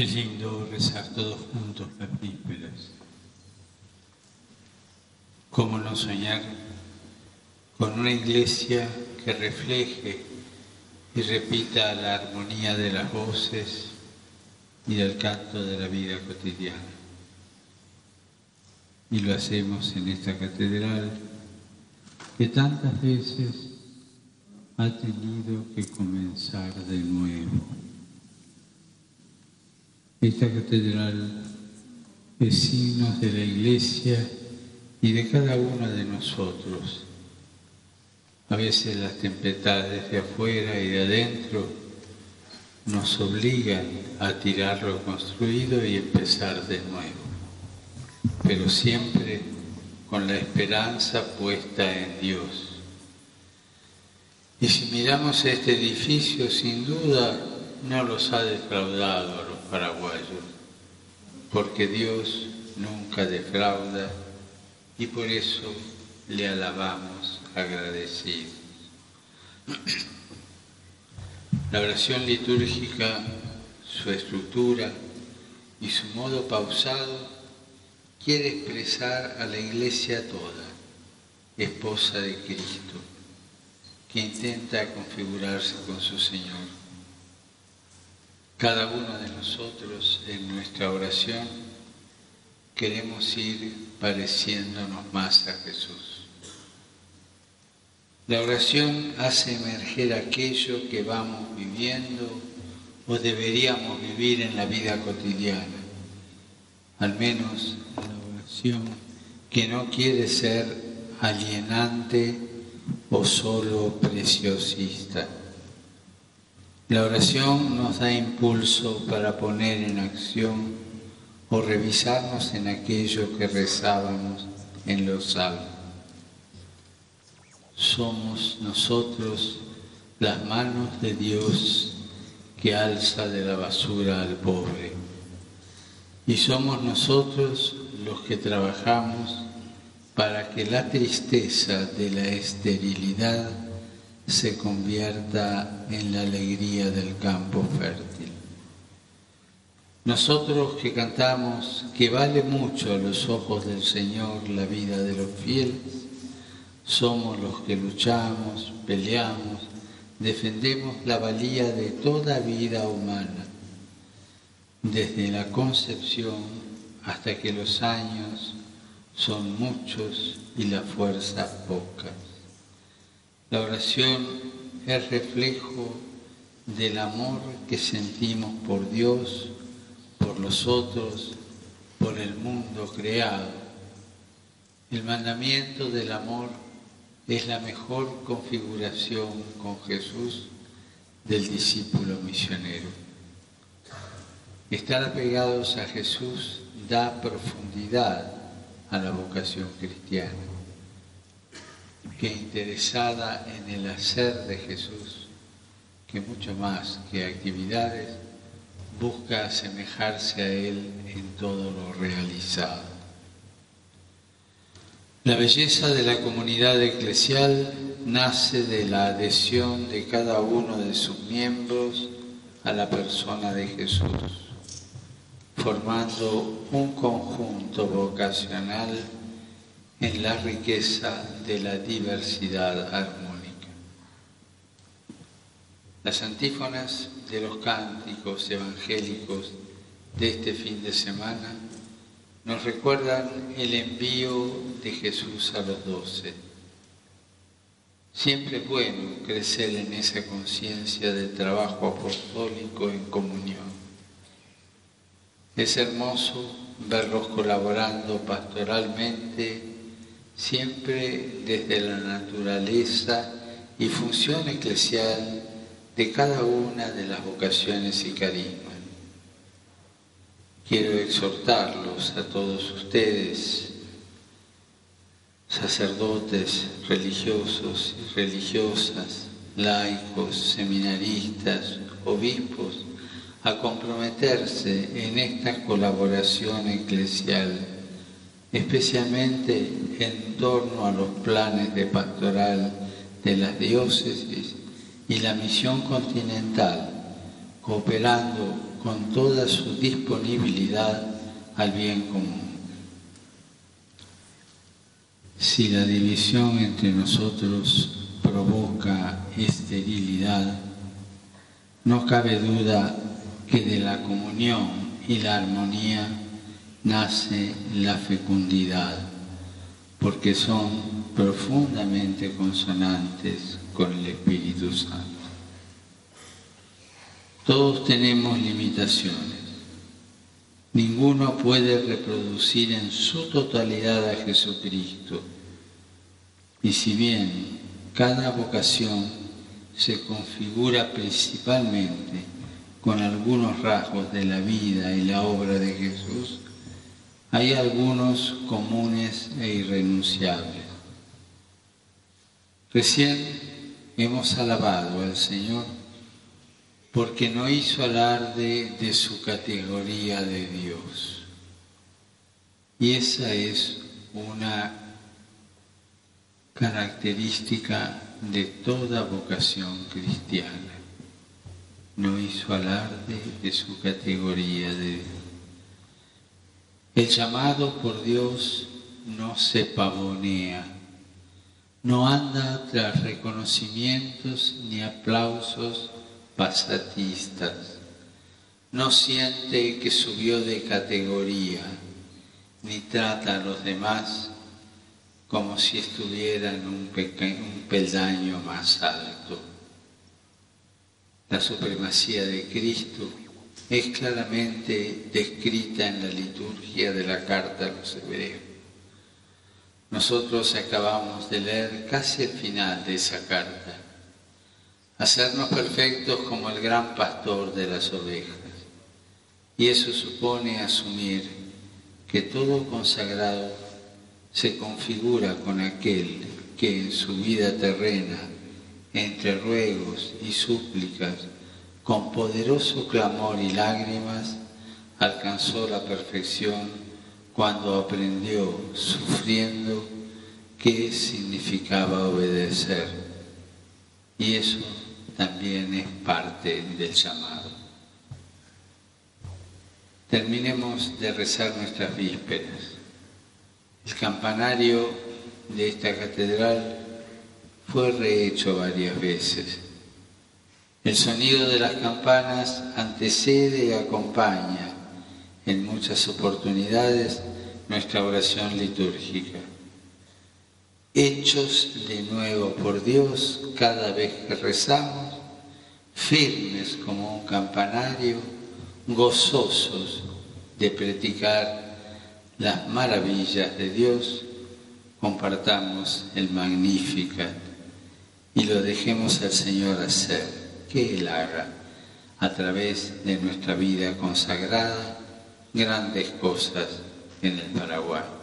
Es lindo rezar todos juntos las vísperas. ¿Cómo no soñar con una iglesia que refleje y repita la armonía de las voces y del canto de la vida cotidiana? Y lo hacemos en esta catedral que tantas veces ha tenido que comenzar de nuevo. Esta catedral es signo de la iglesia y de cada uno de nosotros. A veces las tempestades de afuera y de adentro nos obligan a tirar lo construido y empezar de nuevo, pero siempre con la esperanza puesta en Dios. Y si miramos este edificio, sin duda no los ha defraudado paraguayos, porque Dios nunca defrauda y por eso le alabamos agradecidos. La oración litúrgica, su estructura y su modo pausado quiere expresar a la iglesia toda, esposa de Cristo, que intenta configurarse con su Señor. Cada uno de nosotros en nuestra oración queremos ir pareciéndonos más a Jesús. La oración hace emerger aquello que vamos viviendo o deberíamos vivir en la vida cotidiana, al menos la oración que no quiere ser alienante o solo preciosista. La oración nos da impulso para poner en acción o revisarnos en aquello que rezábamos en los salmos. Somos nosotros las manos de Dios que alza de la basura al pobre. Y somos nosotros los que trabajamos para que la tristeza de la esterilidad se convierta en la alegría del campo fértil. Nosotros que cantamos que vale mucho a los ojos del Señor la vida de los fieles, somos los que luchamos, peleamos, defendemos la valía de toda vida humana, desde la concepción hasta que los años son muchos y la fuerza pocas. La oración es reflejo del amor que sentimos por Dios, por los otros, por el mundo creado. El mandamiento del amor es la mejor configuración con Jesús del discípulo misionero. Estar apegados a Jesús da profundidad a la vocación cristiana, que interesada en el hacer de Jesús, que mucho más que actividades, busca asemejarse a Él en todo lo realizado. La belleza de la comunidad eclesial nace de la adhesión de cada uno de sus miembros a la persona de Jesús, formando un conjunto vocacional en la riqueza de la diversidad armónica. Las antífonas de los cánticos evangélicos de este fin de semana nos recuerdan el envío de Jesús a los doce. Siempre es bueno crecer en esa conciencia del trabajo apostólico en comunión. Es hermoso verlos colaborando pastoralmente, siempre desde la naturaleza y función eclesial de cada una de las vocaciones y carismas. Quiero exhortarlos a todos ustedes, sacerdotes religiosos y religiosas, laicos, seminaristas, obispos, a comprometerse en esta colaboración eclesial, especialmente en torno a los planes de pastoral de las diócesis y la misión continental, cooperando con toda su disponibilidad al bien común. Si la división entre nosotros provoca esterilidad, no cabe duda que de la comunión y la armonía nace la fecundidad, porque son profundamente consonantes con el Espíritu Santo. Todos tenemos limitaciones. Ninguno puede reproducir en su totalidad a Jesucristo. Y si bien cada vocación se configura principalmente con algunos rasgos de la vida y la obra de Jesús, hay algunos comunes e irrenunciables. Recién hemos alabado al Señor porque no hizo alarde de su categoría de Dios. Y esa es una característica de toda vocación cristiana. No hizo alarde de su categoría de Dios. El llamado por Dios no se pavonea, no anda tras reconocimientos ni aplausos pasatistas, no siente que subió de categoría, ni trata a los demás como si estuvieran un, un peldaño más alto. La supremacía de Cristo es claramente descrita en la liturgia de la carta a los hebreos. Nosotros acabamos de leer casi el final de esa carta. Hacernos perfectos como el gran pastor de las ovejas. Y eso supone asumir que todo consagrado se configura con aquel que en su vida terrena, entre ruegos y súplicas, con poderoso clamor y lágrimas, alcanzó la perfección cuando aprendió, sufriendo, qué significaba obedecer. Y eso también es parte del llamado. Terminemos de rezar nuestras vísperas. El campanario de esta catedral fue rehecho varias veces. El sonido de las campanas antecede y acompaña en muchas oportunidades nuestra oración litúrgica. Hechos de nuevo por Dios cada vez que rezamos, firmes como un campanario, gozosos de predicar las maravillas de Dios, compartamos el Magnificat y lo dejemos al Señor hacer, que Él haga a través de nuestra vida consagrada grandes cosas en el Paraguay.